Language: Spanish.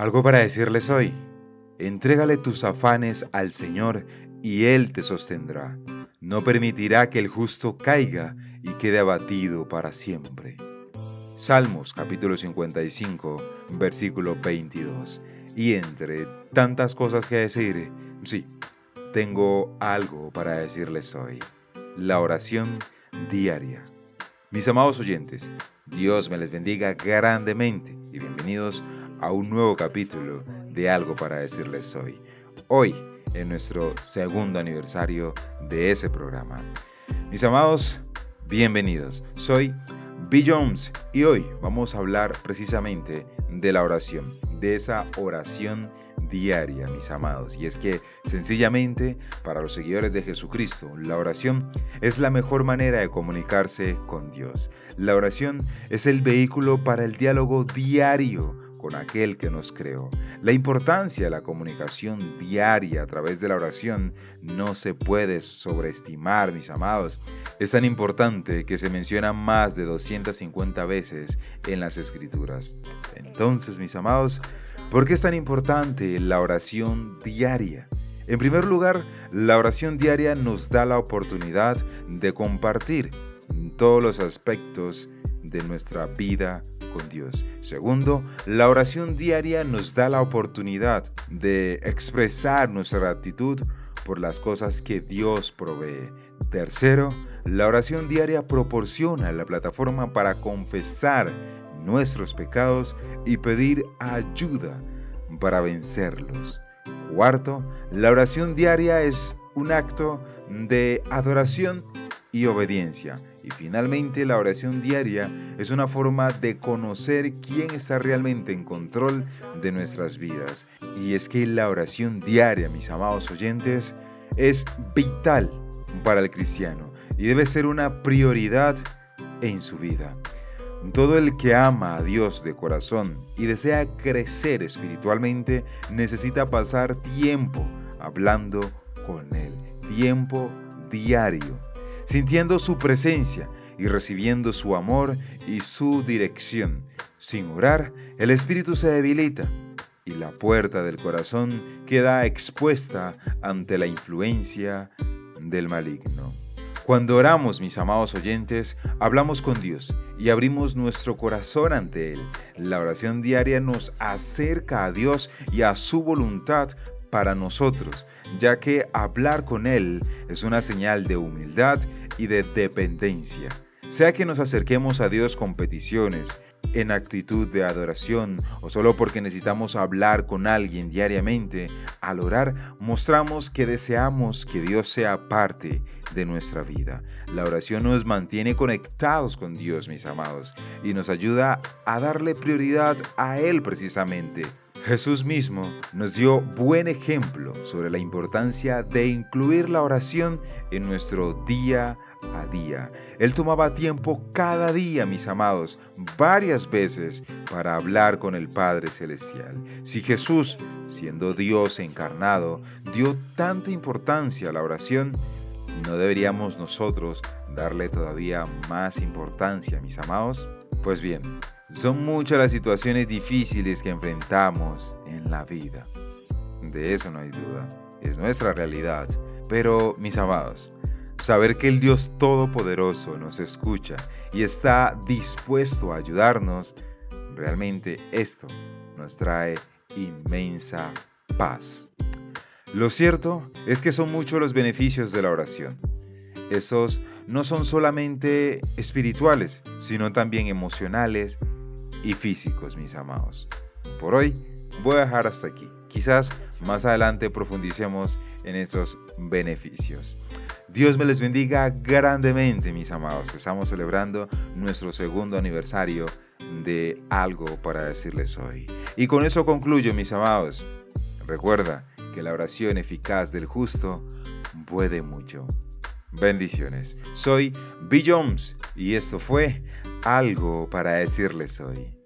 Algo para decirles hoy. Entrégale tus afanes al Señor y Él te sostendrá. No permitirá que el justo caiga y quede abatido para siempre. Salmos capítulo 55, versículo 22. Y entre tantas cosas que decir, sí, tengo algo para decirles hoy. La oración diaria. Mis amados oyentes, Dios me les bendiga grandemente y bienvenidos a un nuevo capítulo de Algo para decirles hoy. Hoy, en nuestro segundo aniversario de ese programa. Mis amados, bienvenidos. Soy B. Jones y hoy vamos a hablar precisamente de la oración, de esa oración diaria, mis amados. Y es que sencillamente para los seguidores de Jesucristo, la oración es la mejor manera de comunicarse con Dios. La oración es el vehículo para el diálogo diario con aquel que nos creó. La importancia de la comunicación diaria a través de la oración no se puede sobreestimar, mis amados. Es tan importante que se menciona más de 250 veces en las escrituras. Entonces, mis amados, ¿por qué es tan importante la oración diaria? En primer lugar, la oración diaria nos da la oportunidad de compartir todos los aspectos de nuestra vida con Dios. Segundo, la oración diaria nos da la oportunidad de expresar nuestra gratitud por las cosas que Dios provee. Tercero, la oración diaria proporciona la plataforma para confesar nuestros pecados y pedir ayuda para vencerlos. Cuarto, la oración diaria es un acto de adoración y obediencia. Y finalmente la oración diaria es una forma de conocer quién está realmente en control de nuestras vidas. Y es que la oración diaria, mis amados oyentes, es vital para el cristiano y debe ser una prioridad en su vida. Todo el que ama a Dios de corazón y desea crecer espiritualmente necesita pasar tiempo hablando con Él, tiempo diario sintiendo su presencia y recibiendo su amor y su dirección. Sin orar, el espíritu se debilita y la puerta del corazón queda expuesta ante la influencia del maligno. Cuando oramos, mis amados oyentes, hablamos con Dios y abrimos nuestro corazón ante Él. La oración diaria nos acerca a Dios y a su voluntad para nosotros, ya que hablar con Él es una señal de humildad y de dependencia. Sea que nos acerquemos a Dios con peticiones, en actitud de adoración o solo porque necesitamos hablar con alguien diariamente, al orar mostramos que deseamos que Dios sea parte de nuestra vida. La oración nos mantiene conectados con Dios, mis amados, y nos ayuda a darle prioridad a Él precisamente Jesús mismo nos dio buen ejemplo sobre la importancia de incluir la oración en nuestro día a día. Él tomaba tiempo cada día, mis amados, varias veces para hablar con el Padre Celestial. Si Jesús, siendo Dios encarnado, dio tanta importancia a la oración, ¿no deberíamos nosotros darle todavía más importancia, mis amados? Pues bien, son muchas las situaciones difíciles que enfrentamos en la vida. De eso no hay duda. Es nuestra realidad. Pero, mis amados, saber que el Dios Todopoderoso nos escucha y está dispuesto a ayudarnos, realmente esto nos trae inmensa paz. Lo cierto es que son muchos los beneficios de la oración. Esos no son solamente espirituales, sino también emocionales y físicos, mis amados. Por hoy voy a dejar hasta aquí. Quizás más adelante profundicemos en estos beneficios. Dios me les bendiga grandemente, mis amados. Estamos celebrando nuestro segundo aniversario de algo para decirles hoy. Y con eso concluyo, mis amados. Recuerda que la oración eficaz del justo puede mucho. Bendiciones. Soy B. Jones y esto fue algo para decirles hoy.